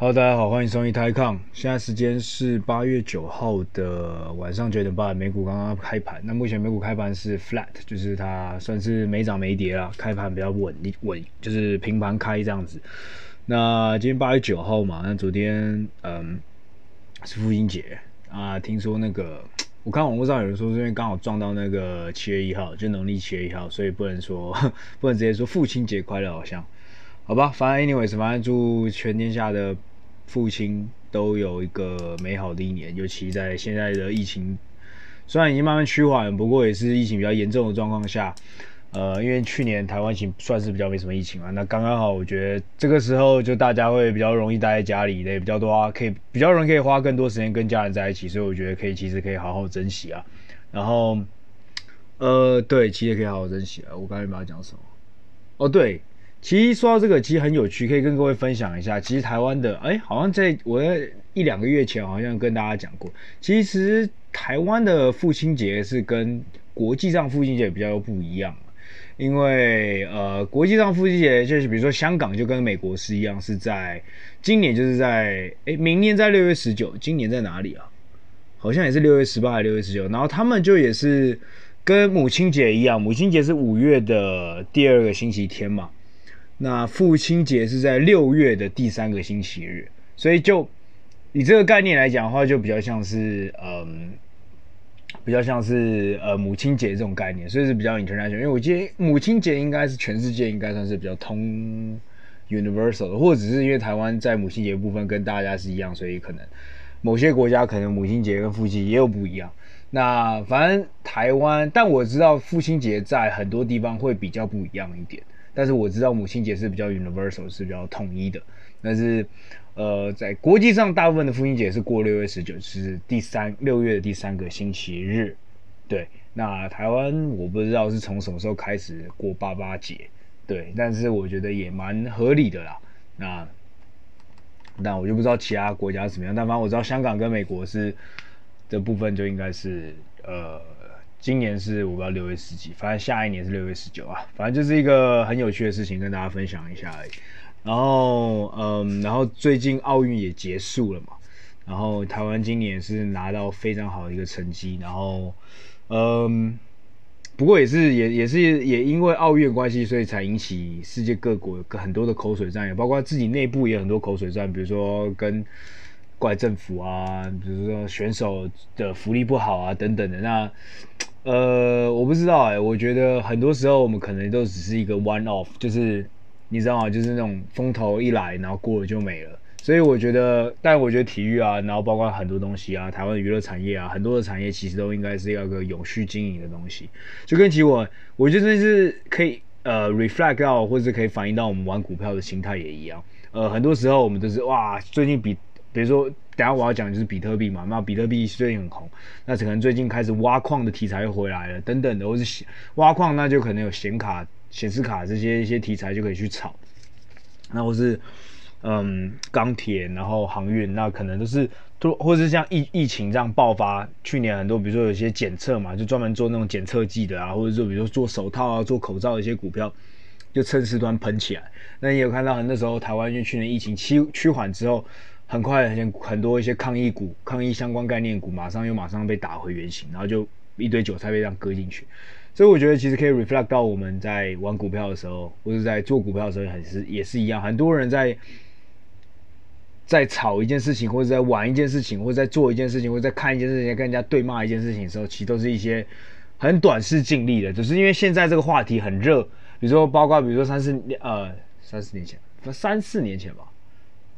Hello，大家好，欢迎收听台康。现在时间是八月九号的晚上九点半，美股刚刚开盘。那目前美股开盘是 flat，就是它算是没涨没跌啦，开盘比较稳稳，就是平盘开这样子。那今天八月九号嘛，那昨天嗯是父亲节啊，听说那个我看网络上有人说，是因为刚好撞到那个七月一号，就农历七月一号，所以不能说 不能直接说父亲节快乐，好像好吧。反正 anyways，反正祝全天下的。父亲都有一个美好的一年，尤其在现在的疫情虽然已经慢慢趋缓，不过也是疫情比较严重的状况下。呃，因为去年台湾其实算是比较没什么疫情嘛，那刚刚好，我觉得这个时候就大家会比较容易待在家里，也比较多啊，可以比较容易可以花更多时间跟家人在一起，所以我觉得可以其实可以好好珍惜啊。然后，呃，对，其实可以好好珍惜啊。我刚才没有讲什么？哦，对。其实说到这个，其实很有趣，可以跟各位分享一下。其实台湾的，哎，好像在我在一两个月前好像跟大家讲过，其实台湾的父亲节是跟国际上父亲节比较不一样。因为呃，国际上父亲节就是比如说香港就跟美国是一样，是在今年就是在哎，明年在六月十九，今年在哪里啊？好像也是六月十八还是六月十九，然后他们就也是跟母亲节一样，母亲节是五月的第二个星期天嘛。那父亲节是在六月的第三个星期日，所以就以这个概念来讲的话，就比较像是嗯，比较像是呃母亲节这种概念，所以是比较 international。因为我记得母亲节应该是全世界应该算是比较通 universal 的，或者是因为台湾在母亲节部分跟大家是一样，所以可能某些国家可能母亲节跟父亲节也有不一样。那反正台湾，但我知道父亲节在很多地方会比较不一样一点。但是我知道母亲节是比较 universal，是比较统一的。但是，呃，在国际上，大部分的父亲节是过六月十九，是第三六月的第三个星期日。对，那台湾我不知道是从什么时候开始过爸爸节，对，但是我觉得也蛮合理的啦。那，那我就不知道其他国家是怎么样，但反正我知道香港跟美国是这部分就应该是呃。今年是我不知道六月十几，反正下一年是六月十九啊，反正就是一个很有趣的事情，跟大家分享一下而已。然后，嗯，然后最近奥运也结束了嘛，然后台湾今年是拿到非常好的一个成绩，然后，嗯，不过也是也也是也因为奥运关系，所以才引起世界各国很多的口水战，也包括自己内部也很多口水战，比如说跟怪政府啊，比如说选手的福利不好啊等等的那。呃，我不知道哎、我觉得很多时候我们可能都只是一个 one off，就是你知道吗？就是那种风头一来，然后过了就没了。所以我觉得，但我觉得体育啊，然后包括很多东西啊，台湾娱乐产业啊，很多的产业其实都应该是要个永续经营的东西。就跟其实我，我觉得这是可以呃 reflect 到，或者是可以反映到我们玩股票的心态也一样。呃，很多时候我们都是哇，最近比。比如说，等下我要讲就是比特币嘛，那比特币最近很红，那可能最近开始挖矿的题材又回来了，等等的，或是挖矿，那就可能有显卡、显示卡这些一些题材就可以去炒，那或是嗯钢铁，然后航运，那可能都是都或是像疫疫情这样爆发，去年很多，比如说有些检测嘛，就专门做那种检测剂的啊，或者说比如说做手套啊、做口罩的一些股票，就趁势端喷起来。那也有看到，那时候台湾因为去年疫情趋趋缓之后。很快，很很多一些抗疫股、抗疫相关概念股，马上又马上被打回原形，然后就一堆韭菜被这样割进去。所以我觉得其实可以 reflect 到我们在玩股票的时候，或者在做股票的时候，很是也是一样。很多人在在炒一件事情，或者在玩一件事情，或者在做一件事情，或者在看一件事情，跟人家对骂一件事情的时候，其实都是一些很短视尽力的。只是因为现在这个话题很热，比如说包括比如说三四年呃三四年前，三四年前吧。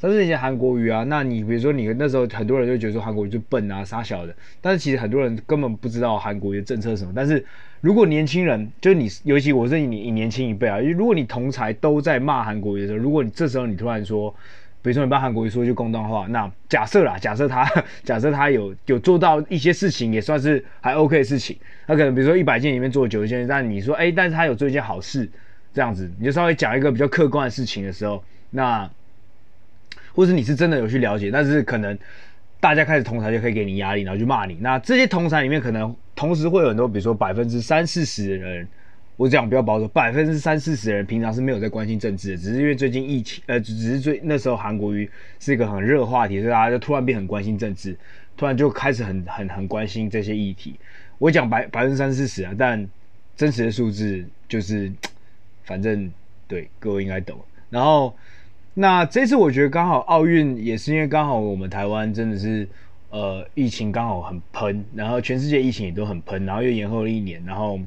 但是一些韩国语啊，那你比如说你那时候很多人就觉得说韩国语就笨啊、傻小的，但是其实很多人根本不知道韩国瑜的政策什么。但是如果年轻人，就是你，尤其我是你，你年轻一辈啊，如果你同才都在骂韩国语的时候，如果你这时候你突然说，比如说你帮韩国语说一句公道话，那假设啦，假设他，假设他有有做到一些事情，也算是还 OK 的事情，他可能比如说一百件里面做九十件，但你说哎，但是他有做一件好事，这样子，你就稍微讲一个比较客观的事情的时候，那。或是你是真的有去了解，但是可能大家开始同台就可以给你压力，然后就骂你。那这些同台里面可能同时会有很多，比如说百分之三四十的人，我讲比较保守，百分之三四十的人平常是没有在关心政治的，只是因为最近疫情，呃，只是最那时候韩国瑜是一个很热话题，所以大家就突然变很关心政治，突然就开始很很很关心这些议题。我讲百百分之三四十啊，但真实的数字就是，反正对各位应该懂。然后那这次我觉得刚好奥运也是因为刚好我们台湾真的是呃疫情刚好很喷，然后全世界疫情也都很喷，然后又延后了一年，然后。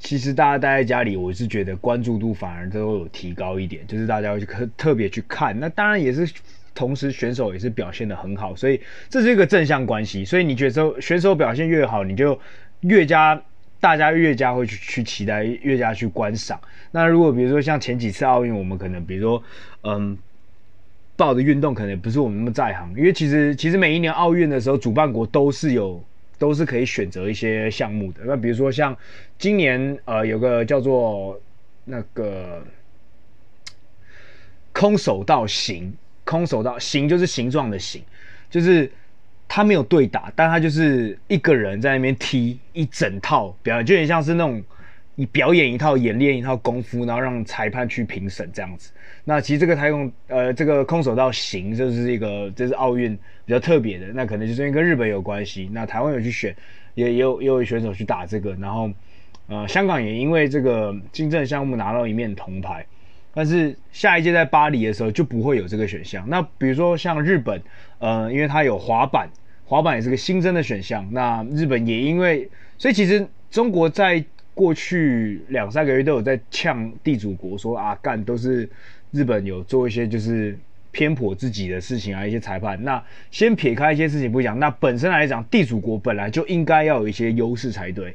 其实大家待在家里，我是觉得关注度反而都有提高一点，就是大家会去特特别去看。那当然也是同时选手也是表现的很好，所以这是一个正向关系。所以你觉得选手表现越好，你就越加大家越加会去去期待，越加去观赏。那如果比如说像前几次奥运，我们可能比如说嗯报的运动可能也不是我们那么在行，因为其实其实每一年奥运的时候，主办国都是有。都是可以选择一些项目的。那比如说像今年呃有个叫做那个空手道形，空手道形就是形状的形，就是他没有对打，但他就是一个人在那边踢一整套表演，就有点像是那种你表演一套演练一套功夫，然后让裁判去评审这样子。那其实这个太空呃这个空手道行就是一个这是奥运比较特别的，那可能就是因为跟日本有关系。那台湾有去选，也也有也有选手去打这个，然后呃香港也因为这个金正项目拿到一面铜牌，但是下一届在巴黎的时候就不会有这个选项。那比如说像日本，呃因为它有滑板，滑板也是个新增的选项。那日本也因为，所以其实中国在过去两三个月都有在呛地主国说啊干都是。日本有做一些就是偏颇自己的事情啊，一些裁判。那先撇开一些事情不讲，那本身来讲，地主国本来就应该要有一些优势才对。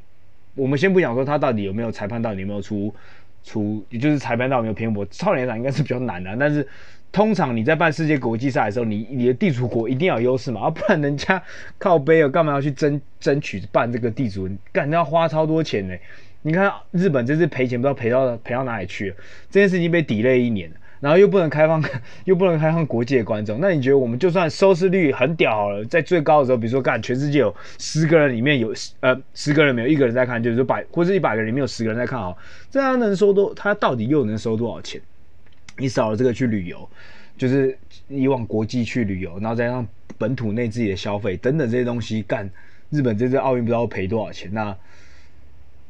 我们先不讲说他到底有没有裁判，到底有没有出出，也就是裁判到有没有偏颇。超联场应该是比较难的，但是通常你在办世界国际赛的时候，你你的地主国一定要有优势嘛，啊，不然人家靠杯啊，干嘛要去争 争取办这个地主？干要花超多钱呢？你看日本这次赔钱，不知道赔到赔到哪里去了，这件事情被抵赖一年了。然后又不能开放，又不能开放国际的观众。那你觉得我们就算收视率很屌了，在最高的时候，比如说干全世界有十个人里面有呃十个人没有一个人在看，就是说百或者一百个人里面有十个人在看哦，这样能收多？他到底又能收多少钱？你少了这个去旅游，就是以往国际去旅游，然后再让本土内自己的消费等等这些东西干，日本这次奥运不知道赔多少钱？那。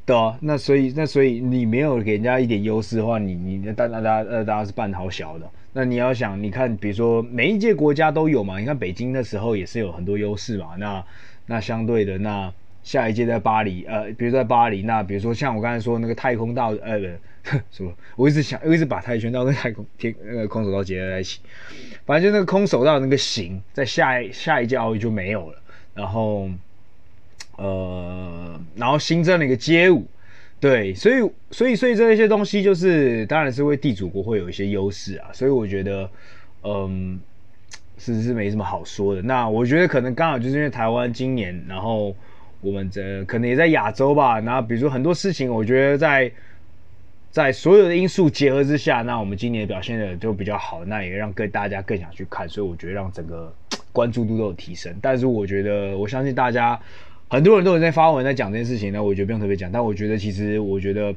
对啊，那所以那所以你没有给人家一点优势的话，你你大大家呃大家是半好小的。那你要想，你看，比如说每一届国家都有嘛，你看北京那时候也是有很多优势嘛。那那相对的，那下一届在巴黎，呃，比如在巴黎，那比如说像我刚才说那个太空道，呃，什么？我一直想，我一直把跆拳道跟太空天那个空手道结合在一起。反正就那个空手道那个型，在下一下一届奥运就没有了。然后。呃，然后新增了一个街舞，对，所以所以所以这一些东西就是，当然是为地主国会有一些优势啊，所以我觉得，嗯，是是没什么好说的。那我觉得可能刚好就是因为台湾今年，然后我们这可能也在亚洲吧，然后比如说很多事情，我觉得在在所有的因素结合之下，那我们今年表现的就比较好，那也让更大家更想去看，所以我觉得让整个关注度都有提升。但是我觉得，我相信大家。很多人都有在发文在讲这件事情，那我觉得不用特别讲。但我觉得其实，我觉得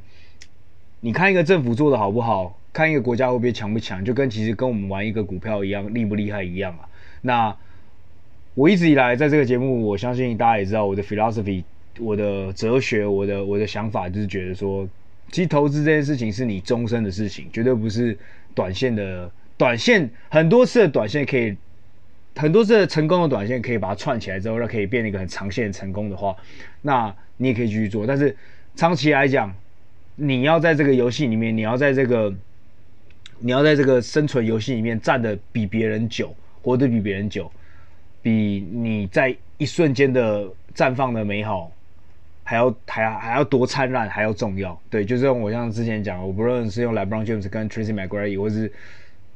你看一个政府做的好不好，看一个国家会不会强不强，就跟其实跟我们玩一个股票一样，厉不厉害一样啊。那我一直以来在这个节目，我相信大家也知道我的 philosophy，我的哲学，我的我的想法就是觉得说，其实投资这件事情是你终身的事情，绝对不是短线的。短线很多次的短线可以。很多次成功的短线可以把它串起来之后，让可以变成一个很长线成功的话，那你也可以继续做。但是长期来讲，你要在这个游戏里面，你要在这个，你要在这个生存游戏里面站的比别人久，活得比别人久，比你在一瞬间的绽放的美好还要还要还要多灿烂，还要重要。对，就是用我像之前讲，我不论是用 LeBron James 跟 Tracy McGrady 或是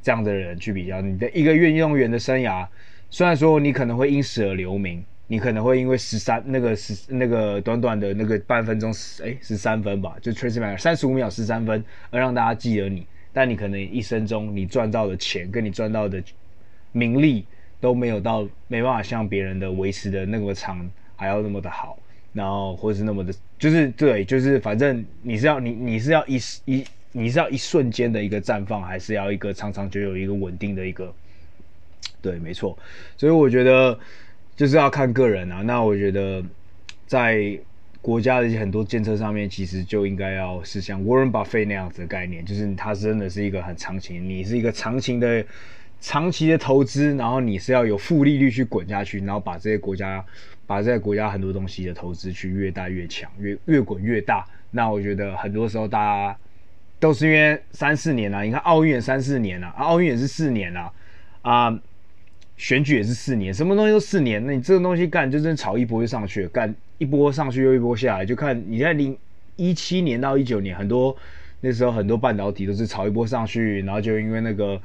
这样的人去比较，你的一个运动员的生涯。虽然说你可能会因此而留名，你可能会因为十三那个十那个短短的那个半分钟十哎十三分吧，就 Tracy McGrady 三十五秒十三分而让大家记得你，但你可能一生中你赚到的钱跟你赚到的名利都没有到没办法像别人的维持的那么长还要那么的好，然后或者是那么的，就是对，就是反正你是要你你是要一一你是要一瞬间的一个绽放，还是要一个长长久久一个稳定的一个？对，没错。所以我觉得就是要看个人啊。那我觉得在国家的一些很多建设上面，其实就应该要是像 Warren Buffett 那样子的概念，就是它真的是一个很长期，你是一个长期的。长期的投资，然后你是要有负利率去滚下去，然后把这些国家，把这些国家很多东西的投资去越大越强，越越滚越大。那我觉得很多时候大家都是因为三四年啊，你看奥运三四年啊，奥运也是四年啊，啊，选举也是四年，什么东西都四年，那你这个东西干就真炒一波就上去了，干一波上去又一波下来，就看你在零一七年到一九年，很多那时候很多半导体都是炒一波上去，然后就因为那个。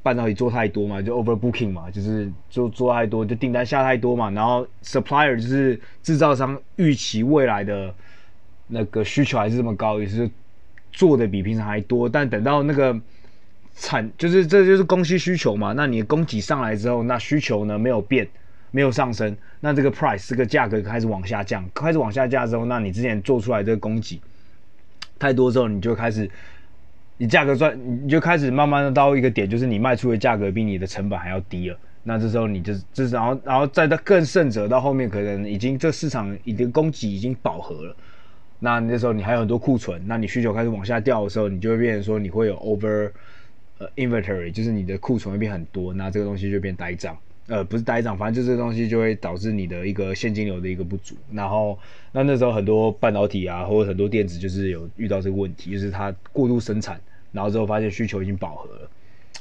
半导体做太多嘛，就 overbooking 嘛，就是做做太多，就订单下太多嘛，然后 supplier 就是制造商预期未来的那个需求还是这么高，也是做的比平常还多，但等到那个产就是这就是供需需求嘛，那你供给上来之后，那需求呢没有变，没有上升，那这个 price 这个价格开始往下降，开始往下降之后，那你之前做出来这个供给太多之后，你就开始。你价格赚，你就开始慢慢的到一个点，就是你卖出的价格比你的成本还要低了。那这时候你就，就是然后，然后再到更甚者，到后面可能已经这市场已经供给已经饱和了。那那时候你还有很多库存，那你需求开始往下掉的时候，你就会变成说你会有 over 呃 inventory，就是你的库存会变很多，那这个东西就变呆账。呃，不是呆账，反正就这东西就会导致你的一个现金流的一个不足。然后，那那时候很多半导体啊，或者很多电子就是有遇到这个问题，就是它过度生产，然后之后发现需求已经饱和了，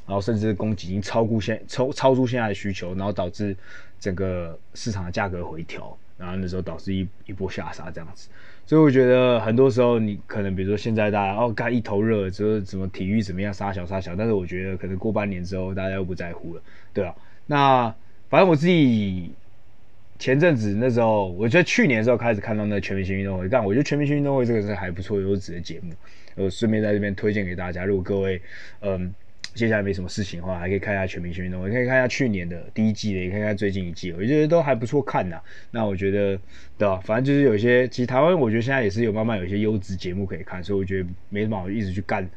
然后甚至供给已经超过现超超出现在的需求，然后导致整个市场的价格回调，然后那时候导致一一波下杀这样子。所以我觉得很多时候你可能比如说现在大家哦干一头热，就是什么体育怎么样杀小杀小，但是我觉得可能过半年之后大家又不在乎了，对啊。那反正我自己前阵子那时候，我觉得去年的时候开始看到那全明星运动会，但我觉得全明星运动会这个是还不错优质的节目，呃，顺便在这边推荐给大家。如果各位嗯接下来没什么事情的话，还可以看一下全明星运动会，可以看一下去年的第一季的，也可以看一下最近一季，我觉得都还不错看呐。那我觉得对吧？反正就是有些，其实台湾我觉得现在也是有慢慢有一些优质节目可以看，所以我觉得没什么好一直去干。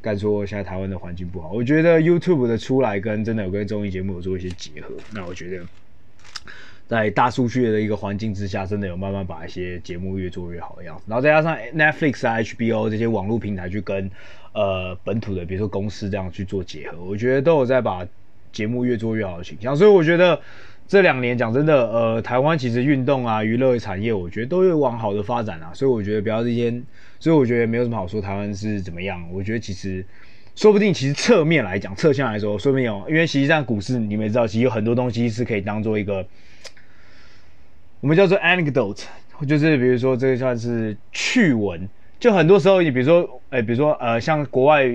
干说现在台湾的环境不好，我觉得 YouTube 的出来跟真的有跟综艺节目有做一些结合，那我觉得在大数据的一个环境之下，真的有慢慢把一些节目越做越好的样子。然后再加上 Netflix 啊、HBO 这些网络平台去跟呃本土的，比如说公司这样去做结合，我觉得都有在把节目越做越好的倾向。所以我觉得这两年讲真的，呃，台湾其实运动啊、娱乐产业，我觉得都会往好的发展啊。所以我觉得不要这些。所以我觉得没有什么好说，台湾是怎么样？我觉得其实，说不定其实侧面来讲，侧向来说，说不定有，因为实际上股市你们也知道，其实有很多东西是可以当做一个，我们叫做 anecdote，就是比如说这个算是趣闻。就很多时候，你比如说，哎，比如说呃，像国外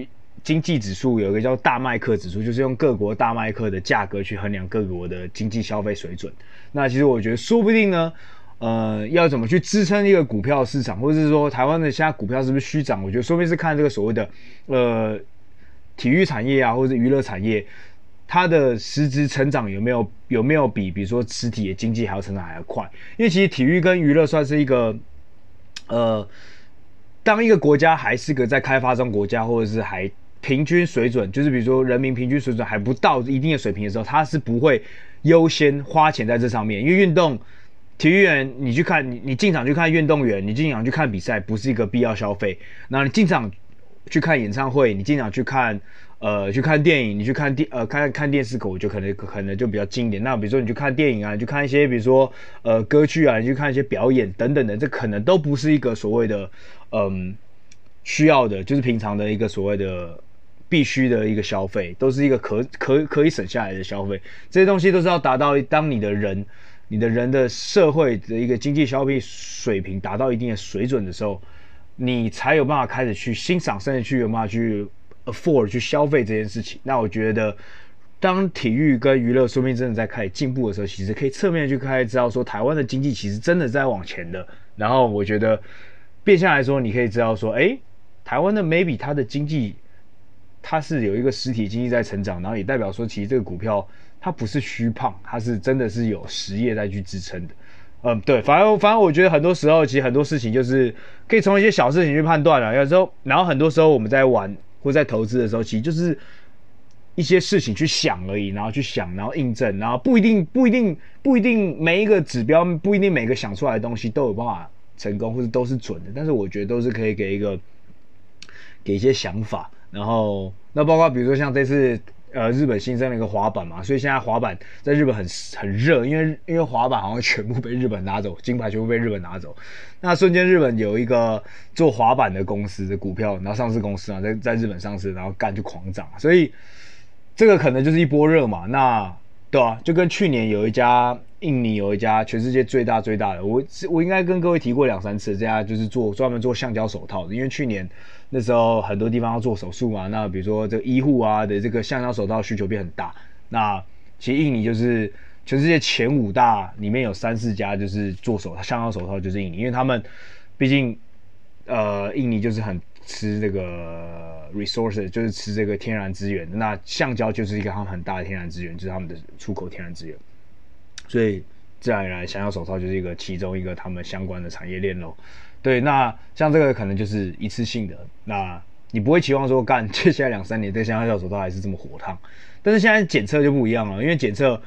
经济指数有一个叫大麦克指数，就是用各国大麦克的价格去衡量各国的经济消费水准。那其实我觉得，说不定呢。呃，要怎么去支撑一个股票市场，或者是说台湾的现在股票是不是虚涨？我觉得说不定是看这个所谓的呃体育产业啊，或者娱乐产业，它的实质成长有没有有没有比比如说实体的经济还要成长还要快？因为其实体育跟娱乐算是一个呃，当一个国家还是个在开发中国家，或者是还平均水准，就是比如说人民平均水准还不到一定的水平的时候，他是不会优先花钱在这上面，因为运动。体育员，你去看你，你进场去看运动员，你进场去看比赛，不是一个必要消费。那你进场去看演唱会，你进场去看，呃，去看电影，你去看电，呃，看看电视，我就可能可能就比较经典。那比如说你去看电影啊，去看一些，比如说呃歌剧啊，你去看一些表演等等的，这可能都不是一个所谓的嗯需要的，就是平常的一个所谓的必须的一个消费，都是一个可可可以省下来的消费。这些东西都是要达到当你的人。你的人的社会的一个经济消费水平达到一定的水准的时候，你才有办法开始去欣赏，甚至去有办法去 afford 去消费这件事情。那我觉得，当体育跟娱乐说明真的在开始进步的时候，其实可以侧面去开始知道说，台湾的经济其实真的在往前的。然后我觉得，变相来说，你可以知道说，诶，台湾的 maybe 它的经济，它是有一个实体经济在成长，然后也代表说，其实这个股票。它不是虚胖，它是真的是有实业在去支撑的。嗯，对，反正反正我觉得很多时候其实很多事情就是可以从一些小事情去判断了。有时候，然后很多时候我们在玩或在投资的时候，其实就是一些事情去想而已，然后去想，然后印证，然后不一定不一定不一定每一个指标不一定每个想出来的东西都有办法成功或者都是准的，但是我觉得都是可以给一个给一些想法。然后那包括比如说像这次。呃，日本新增了一个滑板嘛，所以现在滑板在日本很很热，因为因为滑板好像全部被日本拿走，金牌全部被日本拿走，那瞬间日本有一个做滑板的公司的股票，然后上市公司啊，在在日本上市，然后干就狂涨，所以这个可能就是一波热嘛，那对啊，就跟去年有一家印尼有一家全世界最大最大的，我我应该跟各位提过两三次，这家就是做专门做橡胶手套的，因为去年。那时候很多地方要做手术嘛，那比如说这个医护啊的这个橡胶手套需求变很大。那其实印尼就是全世界前五大里面有三四家就是做手橡胶手套就是印尼，因为他们毕竟呃印尼就是很吃这个 resources，就是吃这个天然资源。那橡胶就是一个他们很大的天然资源，就是他们的出口天然资源。所以自然而然橡胶手套就是一个其中一个他们相关的产业链喽。对，那像这个可能就是一次性的，那你不会期望说干接下来两三年这橡胶手都还是这么火烫，但是现在检测就不一样了，因为检测，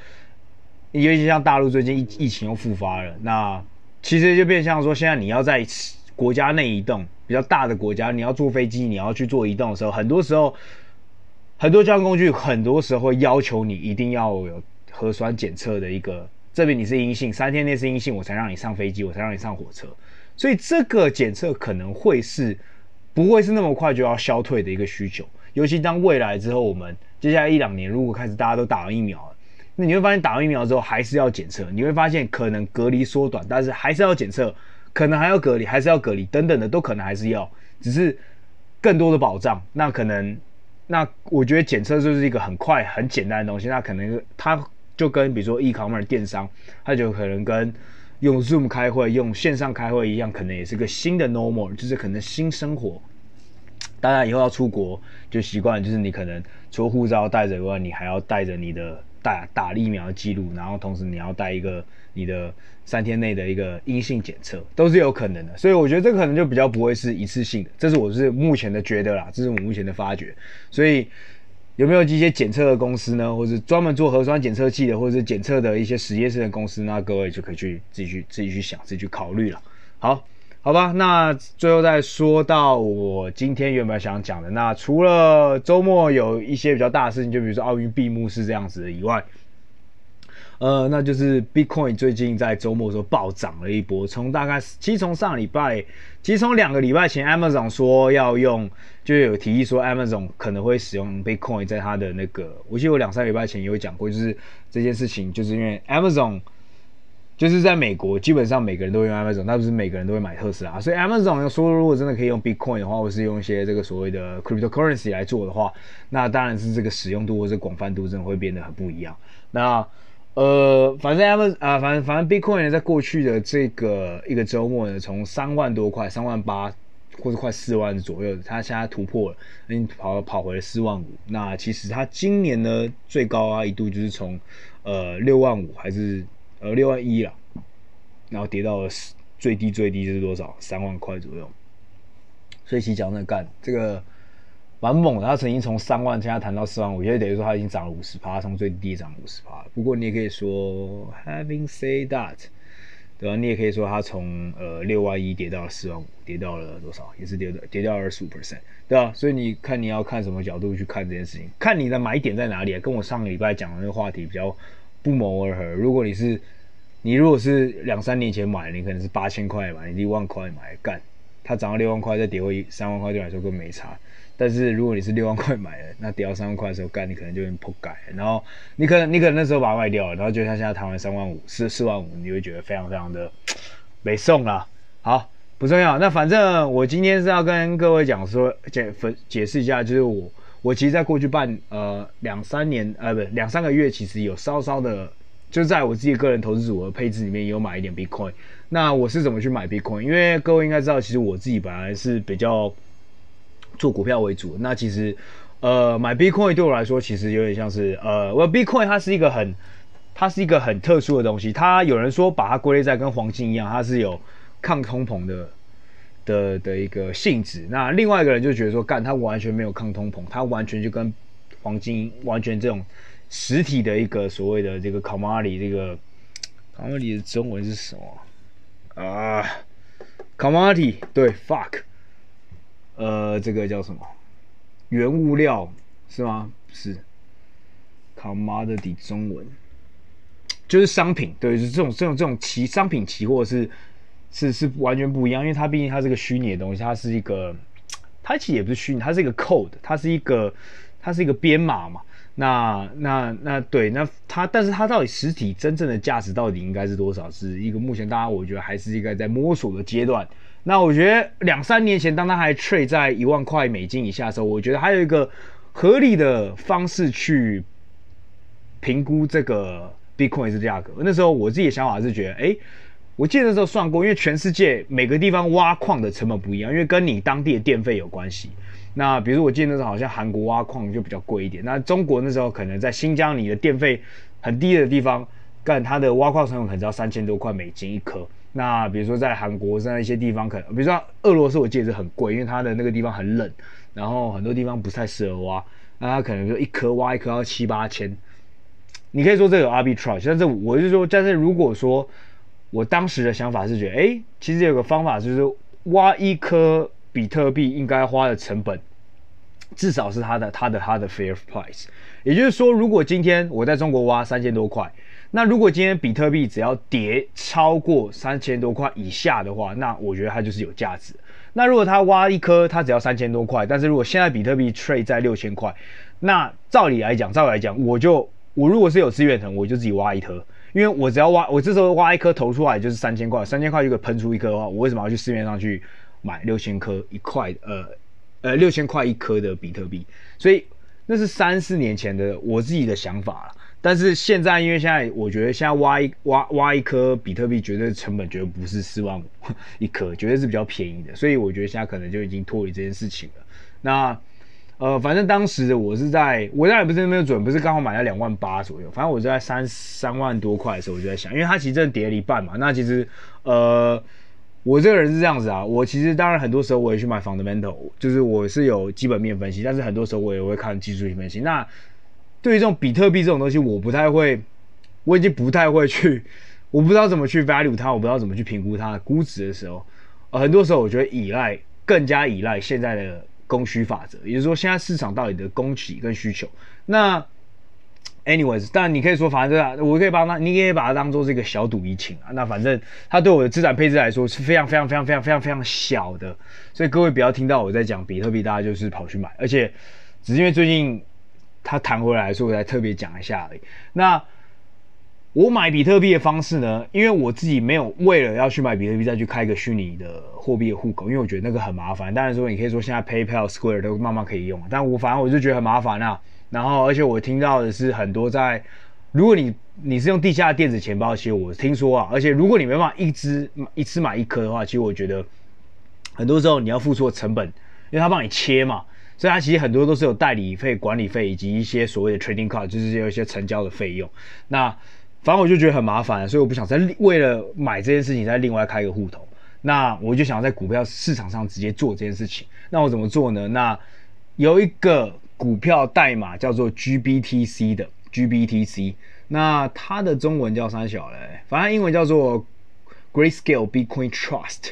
尤其像大陆最近疫疫情又复发了，那其实就变相说，现在你要在国家内移动，比较大的国家，你要坐飞机，你要去做移动的时候，很多时候很多交通工具，很多时候会要求你一定要有核酸检测的一个，证明你是阴性，三天内是阴性，我才让你上飞机，我才让你上火车。所以这个检测可能会是不会是那么快就要消退的一个需求，尤其当未来之后，我们接下来一两年如果开始大家都打完疫苗了，那你会发现打完疫苗之后还是要检测，你会发现可能隔离缩短，但是还是要检测，可能还要隔离，还是要隔离等等的都可能还是要，只是更多的保障。那可能，那我觉得检测就是一个很快很简单的东西，那可能它就跟比如说 e-commerce 电商，它就可能跟。用 Zoom 开会，用线上开会一样，可能也是个新的 normal，就是可能新生活。当然以后要出国就习惯，就是你可能除了护照带着以外，你还要带着你的打打疫苗记录，然后同时你要带一个你的三天内的一个阴性检测，都是有可能的。所以我觉得这个可能就比较不会是一次性的，这是我是目前的觉得啦，这是我目前的发觉。所以。有没有一些检测的公司呢？或者专门做核酸检测器的，或者是检测的一些实验室的公司？那各位就可以去自己去自己去想，自己去考虑了。好，好吧。那最后再说到我今天原本想讲的，那除了周末有一些比较大的事情，就比如说奥运闭幕式这样子的以外。呃，那就是 Bitcoin 最近在周末的时候暴涨了一波，从大概其实从上礼拜，其实从两个礼拜前，Amazon 说要用，就有提议说 Amazon 可能会使用 Bitcoin 在它的那个，我记得我两三礼拜前有讲过，就是这件事情，就是因为 Amazon 就是在美国，基本上每个人都会用 Amazon，那不是每个人都会买特斯拉，所以 Amazon 说如果真的可以用 Bitcoin 的话，或是用一些这个所谓的 Cryptocurrency 来做的话，那当然是这个使用度或者广泛度真的会变得很不一样。那呃，反正他们啊，反正反正 Bitcoin，在过去的这个一个周末呢，从三万多块、三万八或者快四万左右，它现在突破了，已经跑跑回了四万五。那其实它今年呢，最高啊一度就是从呃六万五还是呃六万一了，然后跌到了最低最低是多少？三万块左右。所以其实讲真的干这个。蛮猛的，他曾经从三万现在谈到四万五，也等于说他已经涨了五十趴，从最低涨了五十趴。不过你也可以说，having said that，对吧？你也可以说他从呃六万一跌到了四万五，跌到了多少？也是跌的跌掉二十五 percent，对吧？所以你看你要看什么角度去看这件事情，看你的买点在哪里啊？跟我上个礼拜讲的那个话题比较不谋而合。如果你是你如果是两三年前买，你可能是八千块买，你一万块买干，它涨到六万块再跌回三万块，对来说更没差。但是如果你是六万块买的，那跌到三万块的时候干，你可能就会破盖。然后你可能你可能那时候把它卖掉了，然后就像现在谈完三万五四四万五，你会觉得非常非常的没送了。好，不重要。那反正我今天是要跟各位讲说解分解释一下，就是我我其实在过去半呃两三年呃不两三个月，其实有稍稍的就在我自己个人投资组合配置里面有买一点 Bitcoin。那我是怎么去买 Bitcoin？因为各位应该知道，其实我自己本来是比较。做股票为主，那其实，呃，买 Bitcoin 对我来说其实有点像是，呃，我 Bitcoin 它是一个很，它是一个很特殊的东西。它有人说把它归类在跟黄金一样，它是有抗通膨的的的一个性质。那另外一个人就觉得说，干它完全没有抗通膨，它完全就跟黄金完全这种实体的一个所谓的这个 commodity 这个 commodity 的中文是什么啊？commodity 对 fuck，呃，这个叫什么？原物料是吗？是。commodity 中文就是商品，对，就是这种这种这种期商品期货是是是完全不一样，因为它毕竟它是个虚拟的东西，它是一个，它其实也不是虚拟，它是一个 code，它是一个它是一个编码嘛。那那那对，那它但是它到底实体真正的价值到底应该是多少？是一个目前大家我觉得还是一个在摸索的阶段。那我觉得两三年前当它还 trade 在一万块美金以下的时候，我觉得还有一个合理的方式去。评估这个 Bitcoin 的价格，那时候我自己的想法是觉得，哎，我记得那时候算过，因为全世界每个地方挖矿的成本不一样，因为跟你当地的电费有关系。那比如我记得那时候好像韩国挖矿就比较贵一点，那中国那时候可能在新疆，你的电费很低的地方，干它的挖矿成本可能只要三千多块美金一颗。那比如说在韩国在一些地方，可能比如说俄罗斯，我戒指很贵，因为它的那个地方很冷，然后很多地方不太适合挖，那它可能就一颗挖一颗要七八千。你可以说这有 arbitrage，但是我就说，但是如果说我当时的想法是觉得，哎，其实有个方法就是挖一颗比特币应该花的成本，至少是它的它的它的 fair price。也就是说，如果今天我在中国挖三千多块，那如果今天比特币只要跌超过三千多块以下的话，那我觉得它就是有价值。那如果他挖一颗，它只要三千多块，但是如果现在比特币 trade 在六千块，那照理来讲，照理来讲，我就。我如果是有资源层，我就自己挖一颗，因为我只要挖，我这时候挖一颗投出来就是三千块，三千块就可以喷出一颗的话，我为什么要去市面上去买六千颗一块呃呃六千块一颗的比特币？所以那是三四年前的我自己的想法了。但是现在，因为现在我觉得现在挖一挖挖一颗比特币，绝对成本绝对不是四万五一颗，绝对是比较便宜的。所以我觉得现在可能就已经脱离这件事情了。那。呃，反正当时我是在，我当然不是那么准，不是刚好买了两万八左右。反正我就在三三万多块的时候，我就在想，因为它其实真的跌了一半嘛。那其实，呃，我这个人是这样子啊，我其实当然很多时候我也去买 fundamental，就是我是有基本面分析，但是很多时候我也会看技术性分析。那对于这种比特币这种东西，我不太会，我已经不太会去，我不知道怎么去 value 它，我不知道怎么去评估它的估值的时候，呃，很多时候我觉得依赖，更加依赖现在的。供需法则，也就是说，现在市场到底的供给跟需求。那，anyways，但你可以说，反正我可以把它，你可以把它当做是一个小赌怡情啊。那反正它对我的资产配置来说是非常非常非常非常非常非常小的。所以各位不要听到我在讲比特币，大家就是跑去买。而且只是因为最近它弹回来，所以我才特别讲一下而已。那。我买比特币的方式呢？因为我自己没有为了要去买比特币再去开一个虚拟的货币的户口，因为我觉得那个很麻烦。当然说你可以说现在 PayPal、Square 都慢慢可以用，但我反正我就觉得很麻烦啊。然后而且我听到的是很多在，如果你你是用地下电子钱包，其实我听说啊，而且如果你没办法一支一次买一颗的话，其实我觉得很多时候你要付出的成本，因为他帮你切嘛，所以它其实很多都是有代理费、管理费以及一些所谓的 trading card，就是有一些成交的费用。那反正我就觉得很麻烦，所以我不想再为了买这件事情再另外开一个户头。那我就想在股票市场上直接做这件事情。那我怎么做呢？那有一个股票代码叫做 GBTC 的 GBTC，那它的中文叫三小嘞，反正英文叫做 Grayscale Bitcoin Trust。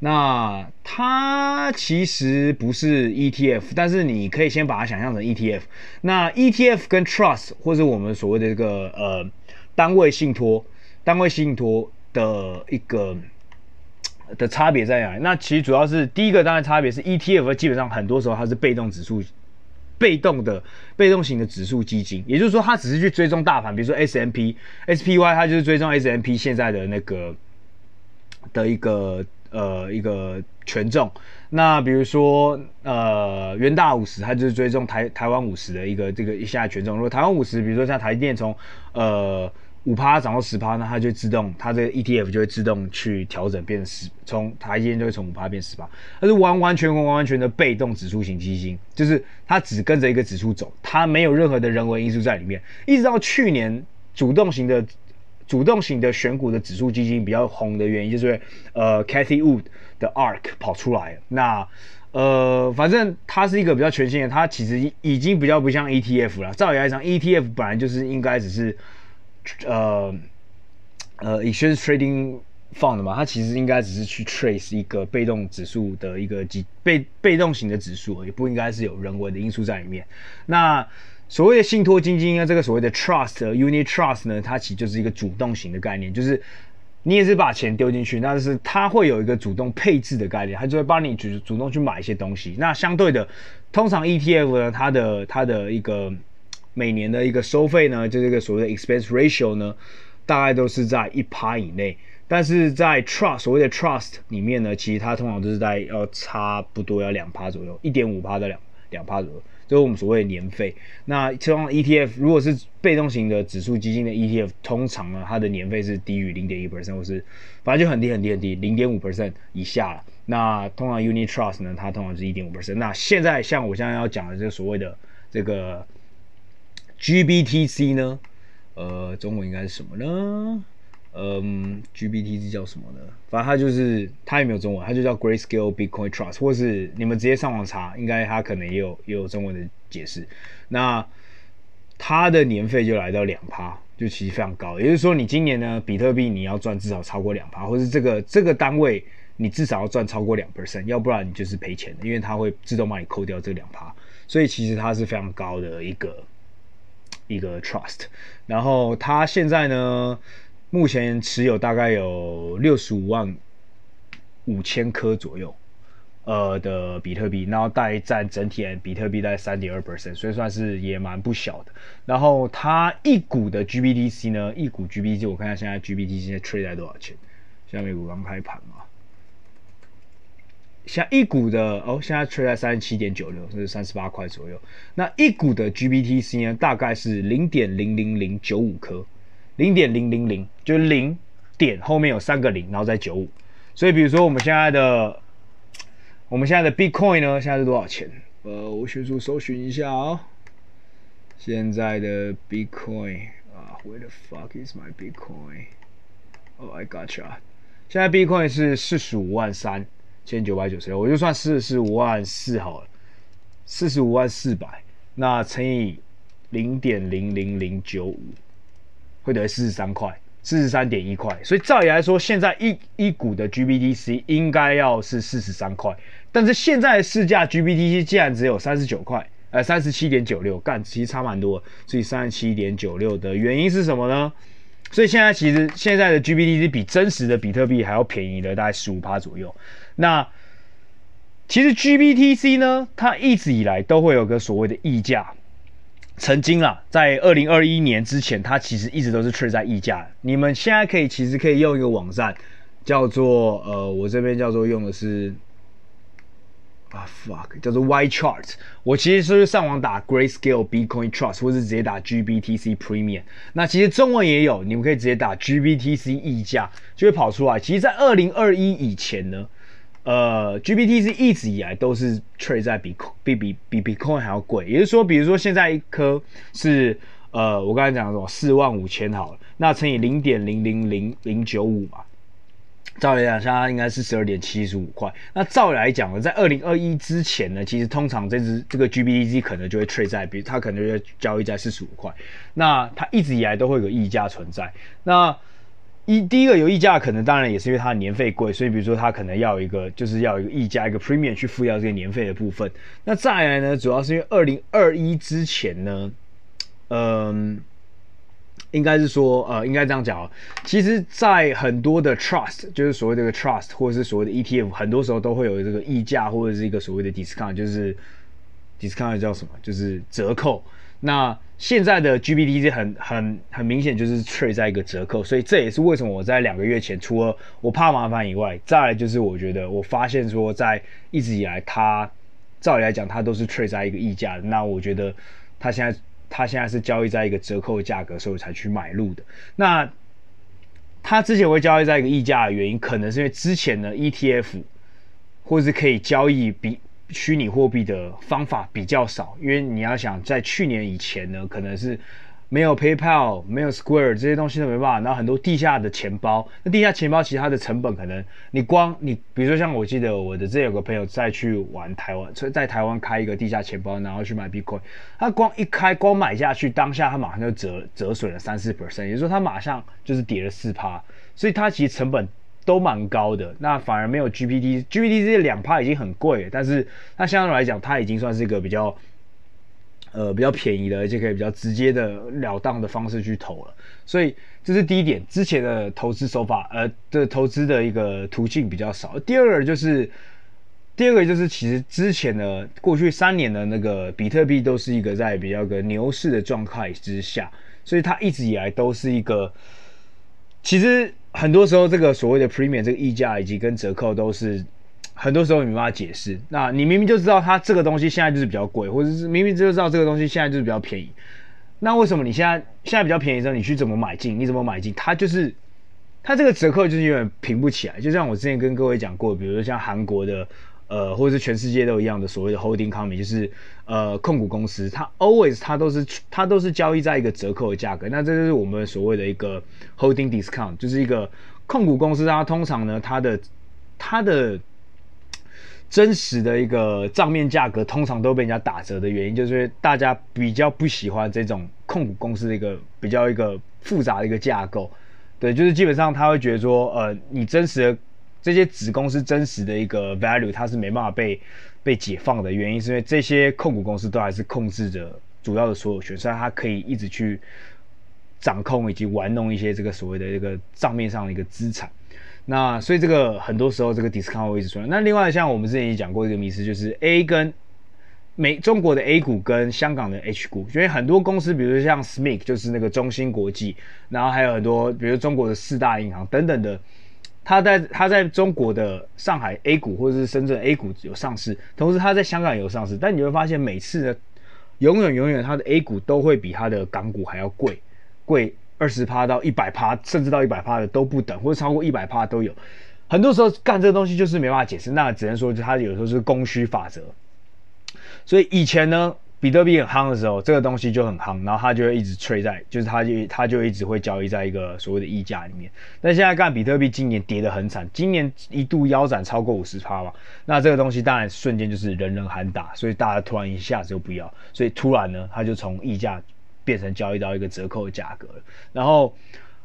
那它其实不是 ETF，但是你可以先把它想象成 ETF。那 ETF 跟 Trust 或者我们所谓的这个呃。单位信托，单位信托的一个的差别在哪里？那其实主要是第一个，当然差别是 ETF 基本上很多时候它是被动指数，被动的被动型的指数基金，也就是说它只是去追踪大盘，比如说 S M P、SPY，它就是追踪 S M P 现在的那个的一个呃一个权重。那比如说呃元大五十，它就是追踪台台湾五十的一个这个一下权重。如果台湾五十，比如说像台电从呃五趴涨到十趴，那它就自动，它这个 ETF 就会自动去调整，变十，从台积电就会从五趴变十趴。它是完完全完完全的被动指数型基金，就是它只跟着一个指数走，它没有任何的人为因素在里面。一直到去年主动型的主动型的选股的指数基金比较红的原因，就是呃，Cathie Wood 的 ARK 跑出来，那呃，反正它是一个比较全新的，它其实已经比较不像 ETF 了。照理来讲，ETF 本来就是应该只是呃呃 exchange trading。放的嘛，它其实应该只是去 trace 一个被动指数的一个基被被动型的指数，也不应该是有人为的因素在里面。那所谓的信托基金啊，这个所谓的 trust unit trust 呢，它其实就是一个主动型的概念，就是你也是把钱丢进去，但是它会有一个主动配置的概念，它就会帮你主主动去买一些东西。那相对的，通常 ETF 呢，它的它的一个每年的一个收费呢，就这个所谓的 expense ratio 呢，大概都是在一趴以内。但是在 trust 所谓的 trust 里面呢，其实它通常都是在要差不多要两趴左右，一点五趴到两两趴左右，就是我们所谓的年费。那通常 ETF 如果是被动型的指数基金的 ETF，通常呢它的年费是低于零点一 percent，或是反正就很低很低很低，零点五 percent 以下了。那通常 unit trust 呢，它通常是一点五 percent。那现在像我现在要讲的这个所谓的这个 GBTC 呢，呃，中文应该是什么呢？嗯，GBT 是叫什么呢？反正它就是它也没有中文，它就叫 Grayscale Bitcoin Trust，或是你们直接上网查，应该它可能也有也有中文的解释。那它的年费就来到两趴，就其实非常高。也就是说，你今年呢，比特币你要赚至少超过两趴，或是这个这个单位你至少要赚超过两 percent，要不然你就是赔钱的，因为它会自动帮你扣掉这两趴。所以其实它是非常高的一个一个 trust。然后它现在呢，目前持有大概有六十五万五千颗左右，呃的比特币，然后大概占整体比特币大概三点二 percent，所以算是也蛮不小的。然后它一股的 GBTC 呢，一股 GBTC 我看一下现在 GBTC 现在 trade 在多少钱？现在美股刚开盘嘛，像一股的哦，现在 trade 在三十七点九六，是三十八块左右。那一股的 GBTC 呢，大概是零点零零零九五颗。零点零零零，就是零点后面有三个零，然后再九五。所以比如说我们现在的，我们现在的 Bitcoin 呢，现在是多少钱？呃，我迅速搜寻一下、哦。现在的 Bitcoin 啊，Where the fuck is my Bitcoin？Oh, I gotcha。现在 Bitcoin 是四十五万三千九百九十六，我就算四十五万四好了，四十五万四百，那乘以零点零零零九五。会得四十三块，四十三点一块，所以照理来说，现在一一股的 GBTC 应该要是四十三块，但是现在市价 GBTC 竟然只有三十九块，呃，三十七点九六，干，其实差蛮多，所以三十七点九六的原因是什么呢？所以现在其实现在的 GBTC 比真实的比特币还要便宜了大概十五趴左右。那其实 GBTC 呢，它一直以来都会有个所谓的溢价。曾经啊，在二零二一年之前，它其实一直都是存在溢价。你们现在可以其实可以用一个网站，叫做呃，我这边叫做用的是啊 fuck，叫做 YChart。我其实是上网打 Grayscale Bitcoin Trust，或是直接打 GBTC Premium。那其实中文也有，你们可以直接打 GBTC 溢价，就会跑出来。其实，在二零二一以前呢。呃，GBTC 一直以来都是 trade 在比比比比 Bitcoin 还要贵，也就是说，比如说现在一颗是呃，我刚才讲的什么四万五千好了，那乘以零点零零零零九五嘛，照理来讲，它应该是十二点七十五块。那照理来讲呢，在二零二一之前呢，其实通常这支这个 GBTC 可能就会 trade 在，比它可能就会交易在四十五块。那它一直以来都会有溢价存在。那一第一个有溢价，可能当然也是因为它的年费贵，所以比如说它可能要一个，就是要一个溢价一个 premium 去付掉这个年费的部分。那再来呢，主要是因为二零二一之前呢，嗯，应该是说呃，应该这样讲，其实，在很多的 trust，就是所谓这个 trust 或者是所谓的 ETF，很多时候都会有这个溢价或者是一个所谓的 discount，就是 discount 叫什么？就是折扣。那现在的 GBTC 很很很明显就是 trade 在一个折扣，所以这也是为什么我在两个月前，除了我怕麻烦以外，再来就是我觉得我发现说，在一直以来它照理来讲它都是 trade 在一个溢价，那我觉得它现在它现在是交易在一个折扣的价格，所以我才去买入的。那它之前会交易在一个溢价的原因，可能是因为之前的 ETF 或是可以交易比。虚拟货币的方法比较少，因为你要想在去年以前呢，可能是没有 PayPal，没有 Square 这些东西都没办法。然后很多地下的钱包，那地下钱包其实它的成本可能，你光你比如说像我记得我的这有个朋友再去玩台湾，在台湾开一个地下钱包，然后去买 Bitcoin，他光一开光买下去，当下他马上就折折损了三四 percent，也就是说他马上就是跌了四趴，所以他其实成本都蛮高的。那反而没有 GPT，GPT 这两趴已经很贵了，但是它相对来讲，它已经算是一个比较。呃，比较便宜的，而且可以比较直接的了当的方式去投了，所以这是第一点。之前的投资手法，呃，的投资的一个途径比较少。第二个就是，第二个就是，其实之前的过去三年的那个比特币都是一个在比较个牛市的状态之下，所以它一直以来都是一个，其实很多时候这个所谓的 premium 这个溢价以及跟折扣都是。很多时候你没办法解释，那你明明就知道它这个东西现在就是比较贵，或者是明明就知道这个东西现在就是比较便宜，那为什么你现在现在比较便宜的时候你去怎么买进？你怎么买进？它就是它这个折扣就是有点平不起来。就像我之前跟各位讲过，比如说像韩国的呃，或者是全世界都一样的所谓的 holding company，就是呃控股公司，它 always 它都是它都是交易在一个折扣的价格。那这就是我们所谓的一个 holding discount，就是一个控股公司它通常呢它的它的。真实的一个账面价格通常都被人家打折的原因，就是大家比较不喜欢这种控股公司的一个比较一个复杂的一个架构，对，就是基本上他会觉得说，呃，你真实的这些子公司真实的一个 value，它是没办法被被解放的原因，是因为这些控股公司都还是控制着主要的所有权，所以它可以一直去掌控以及玩弄一些这个所谓的这个账面上的一个资产。那所以这个很多时候这个 discount 会一直出来。那另外像我们之前也讲过一个迷思，就是 A 跟美中国的 A 股跟香港的 H 股，因为很多公司，比如像 SMIC 就是那个中芯国际，然后还有很多，比如中国的四大银行等等的，他在他在中国的上海 A 股或者是深圳 A 股有上市，同时他在香港也有上市，但你会发现每次呢，永远永远他的 A 股都会比他的港股还要贵，贵。二十趴到一百趴，甚至到一百趴的都不等，或者超过一百趴都有。很多时候干这个东西就是没办法解释，那只能说就它有时候是供需法则。所以以前呢，比特币很夯的时候，这个东西就很夯，然后它就会一直吹在，就是它就它就一直会交易在一个所谓的溢价里面。但现在看比特币今年跌得很惨，今年一度腰斩超过五十趴嘛，那这个东西当然瞬间就是人人喊打，所以大家突然一下子就不要，所以突然呢，它就从溢价。变成交易到一个折扣的价格了，然后，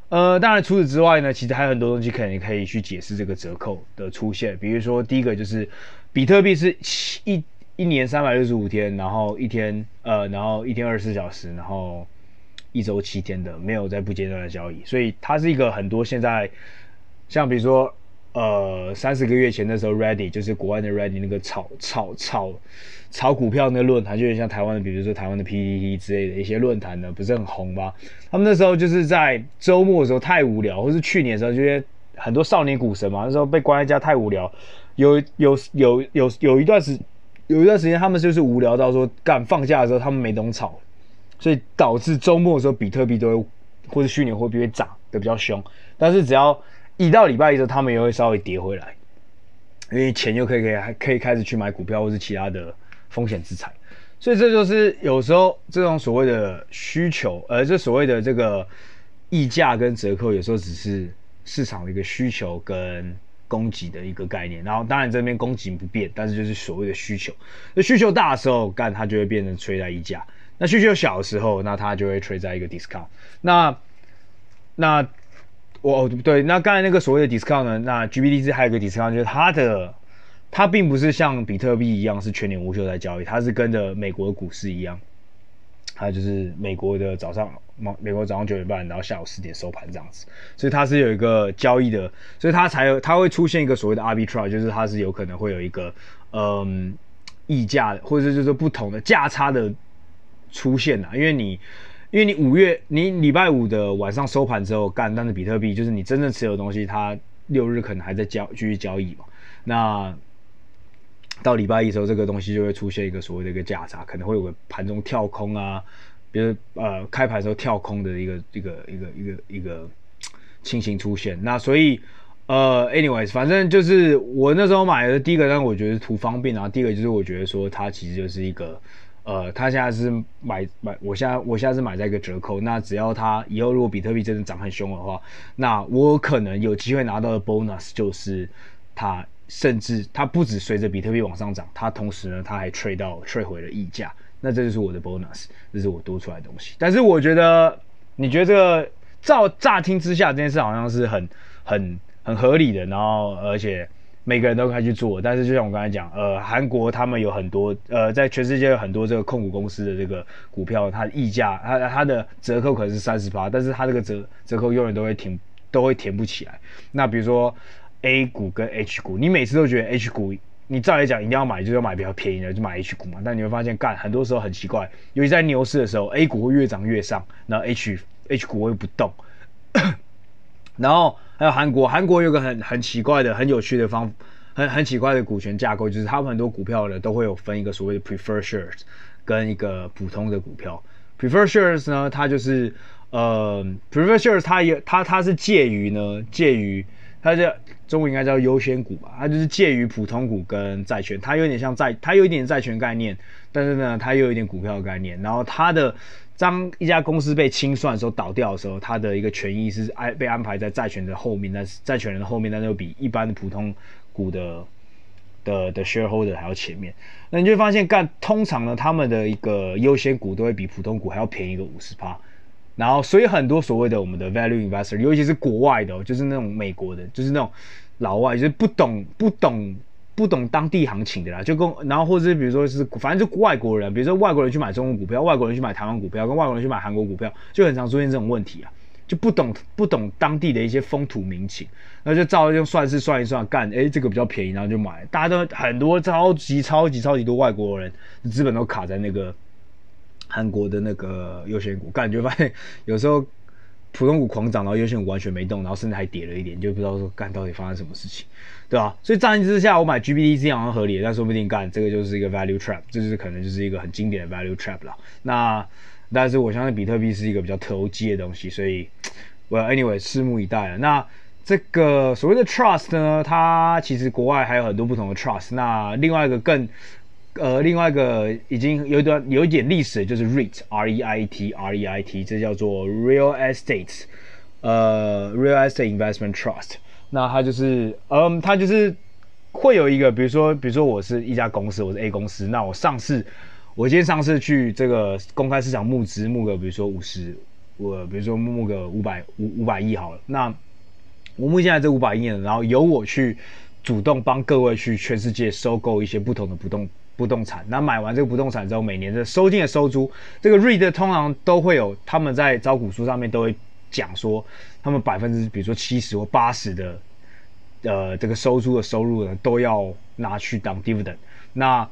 呃，当然除此之外呢，其实还有很多东西可能可以去解释这个折扣的出现。比如说，第一个就是比特币是一一年三百六十五天，然后一天呃，然后一天二十四小时，然后一周七天的，没有在不间断的交易，所以它是一个很多现在像比如说呃三十个月前的时候，ready 就是国外的 ready 那个炒炒炒。炒股票那个论坛，就是像台湾的，比如说台湾的 PTT 之类的一些论坛呢，不是很红吗？他们那时候就是在周末的时候太无聊，或是去年的时候，因为很多少年股神嘛，那时候被关在家太无聊，有有有有有一段时有一段时间，他们就是无聊到说，干放假的时候他们没东炒，所以导致周末的时候比特币都会或者虚拟货币会涨得比较凶，但是只要一到礼拜一的时候，他们也会稍微跌回来，因为钱又可以可以还可以开始去买股票或是其他的。风险资产，所以这就是有时候这种所谓的需求，呃，这所谓的这个溢价跟折扣，有时候只是市场的一个需求跟供给的一个概念。然后当然这边供给不变，但是就是所谓的需求。那需求大的时候，干它就会变成吹在溢价；那需求小的时候，那它就会吹在一个 discount。那那我对，那刚才那个所谓的 discount 呢？那 GBTC 还有一个 discount，就是它的。它并不是像比特币一样是全年无休在交易，它是跟着美国的股市一样，它就是美国的早上，美国早上九点半，然后下午四点收盘这样子，所以它是有一个交易的，所以它才有它会出现一个所谓的 arbitrage，就是它是有可能会有一个嗯溢价或者就是不同的价差的出现的，因为你因为你五月你礼拜五的晚上收盘之后干，但是比特币就是你真正持有的东西，它六日可能还在交继续交易嘛，那。到礼拜一的时候，这个东西就会出现一个所谓的一个价差，可能会有个盘中跳空啊，比如呃开盘时候跳空的一个一个一个一个一个情形出现。那所以呃，anyways，反正就是我那时候买的第一个，但我觉得图方便，然后第二个就是我觉得说它其实就是一个呃，他现在是买买，我现在我现在是买在一个折扣。那只要他以后如果比特币真的涨很凶的话，那我可能有机会拿到的 bonus 就是，他甚至他不止随着比特币往上涨，他同时呢他还 trade 到 trade 回了溢价，那这就是我的 bonus，这是我多出来的东西。但是我觉得，你觉得这个照乍听之下这件事好像是很很很合理的，然后而且。每个人都可以去做，但是就像我刚才讲，呃，韩国他们有很多，呃，在全世界有很多这个控股公司的这个股票，它的溢价，它它的折扣可能是三十八，但是它这个折折扣永远都会填，都会填不起来。那比如说 A 股跟 H 股，你每次都觉得 H 股，你照来讲一定要买，就是要买比较便宜的，就买 H 股嘛。但你会发现，干很多时候很奇怪，尤其在牛市的时候，A 股会越涨越上，然后 H H 股会不动。然后还有韩国，韩国有个很很奇怪的、很有趣的方，很很奇怪的股权架构，就是他们很多股票呢都会有分一个所谓的 Prefer shares 跟一个普通的股票。Prefer shares 呢，它就是呃，Prefer shares 它也它它是介于呢介于它叫中文应该叫优先股吧，它就是介于普通股跟债券，它有点像债，它有一点债权概念，但是呢它又有一点股票概念，然后它的。当一家公司被清算的时候倒掉的时候，它的一个权益是安被安排在债权的后面，但是债权人的后面，但是又比一般的普通股的的的 shareholder 还要前面。那你就会发现，干通常呢，他们的一个优先股都会比普通股还要便宜个五十趴。然后，所以很多所谓的我们的 value investor，尤其是国外的，就是那种美国的，就是那种老外，就是不懂不懂。不懂当地行情的啦，就跟然后或者是比如说是反正就外国人，比如说外国人去买中国股票，外国人去买台湾股票，跟外国人去买韩国股票，就很常出现这种问题啊，就不懂不懂当地的一些风土民情，那就照用算式算一算，干，诶，这个比较便宜，然后就买，大家都很多超级超级超级多外国人资本都卡在那个韩国的那个优先股，感觉发现有时候。普通股狂涨，然后优先股完全没动，然后甚至还跌了一点，就不知道说干到底发生什么事情，对吧？所以乍听之下，我买 GBTC 好像合理，但说不定干这个就是一个 value trap，这就是可能就是一个很经典的 value trap 了。那但是我相信比特币是一个比较投机的东西，所以我 anyway 拭目以待了。那这个所谓的 trust 呢，它其实国外还有很多不同的 trust。那另外一个更呃，另外一个已经有一段有一点历史，就是 REIT，R E I T，R E I T，这叫做 Real Estate，呃，Real Estate Investment Trust。那它就是，嗯，它就是会有一个，比如说，比如说我是一家公司，我是 A 公司，那我上市，我今天上市去这个公开市场募资，募个比如说五十，我比如说募个五百五五百亿好了，那我目前在这五百亿呢，然后由我去主动帮各位去全世界收购一些不同的不动。不动产，那买完这个不动产之后，每年的收进的收租，这个 REIT 通常都会有，他们在招股书上面都会讲说，他们百分之比如说七十或八十的，呃，这个收租的收入呢，都要拿去当 dividend。那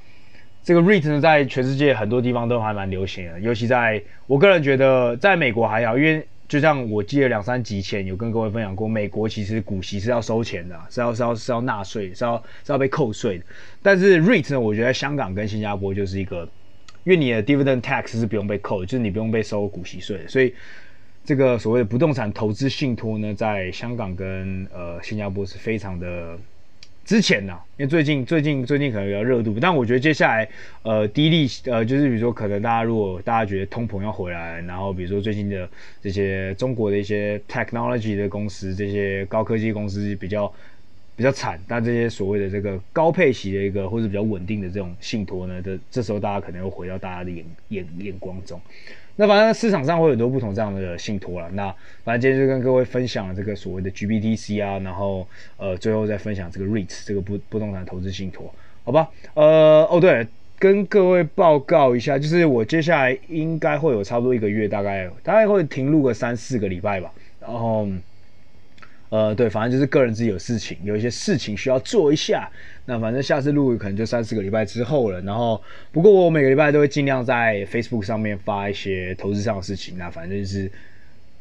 这个 REIT 呢，在全世界很多地方都还蛮流行的，尤其在我个人觉得，在美国还好，因为。就像我记得两三集前有跟各位分享过，美国其实股息是要收钱的，是要是要是要纳税，是要是要被扣税的。但是 REIT 呢，我觉得香港跟新加坡就是一个，因为你的 dividend tax 是不用被扣，就是你不用被收股息税的，所以这个所谓的不动产投资信托呢，在香港跟呃新加坡是非常的。之前呢、因为最近最近最近可能比较热度，但我觉得接下来，呃，低利，呃，就是比如说，可能大家如果大家觉得通膨要回来，然后比如说最近的这些中国的一些 technology 的公司，这些高科技公司比较比较惨，但这些所谓的这个高配息的一个或者比较稳定的这种信托呢，这这时候大家可能又回到大家的眼眼眼光中。那反正市场上会有很多不同这样的信托了。那反正今天就跟各位分享这个所谓的 GBTC 啊，然后呃最后再分享这个 REITs 这个不不动产投资信托，好吧？呃哦对，跟各位报告一下，就是我接下来应该会有差不多一个月，大概大概会停录个三四个礼拜吧，然后。呃，对，反正就是个人自己有事情，有一些事情需要做一下。那反正下次录可能就三四个礼拜之后了。然后，不过我每个礼拜都会尽量在 Facebook 上面发一些投资上的事情。那反正就是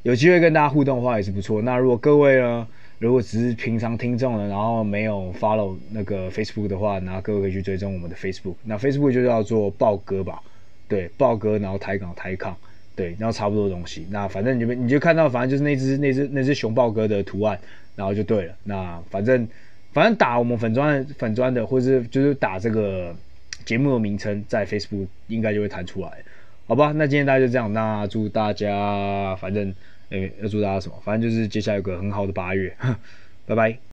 有机会跟大家互动的话也是不错。那如果各位呢，如果只是平常听众呢，然后没有 follow 那个 Facebook 的话，那各位可以去追踪我们的 Facebook。那 Facebook 就叫做豹哥吧，对，豹哥，然后台港台抗。对，然后差不多的东西，那反正你们你就看到，反正就是那只那只那只熊豹哥的图案，然后就对了。那反正反正打我们粉砖粉砖的，或是就是打这个节目的名称在 Facebook 应该就会弹出来，好吧？那今天大家就这样，那祝大家反正诶、要祝大家什么？反正就是接下来有个很好的八月，拜拜。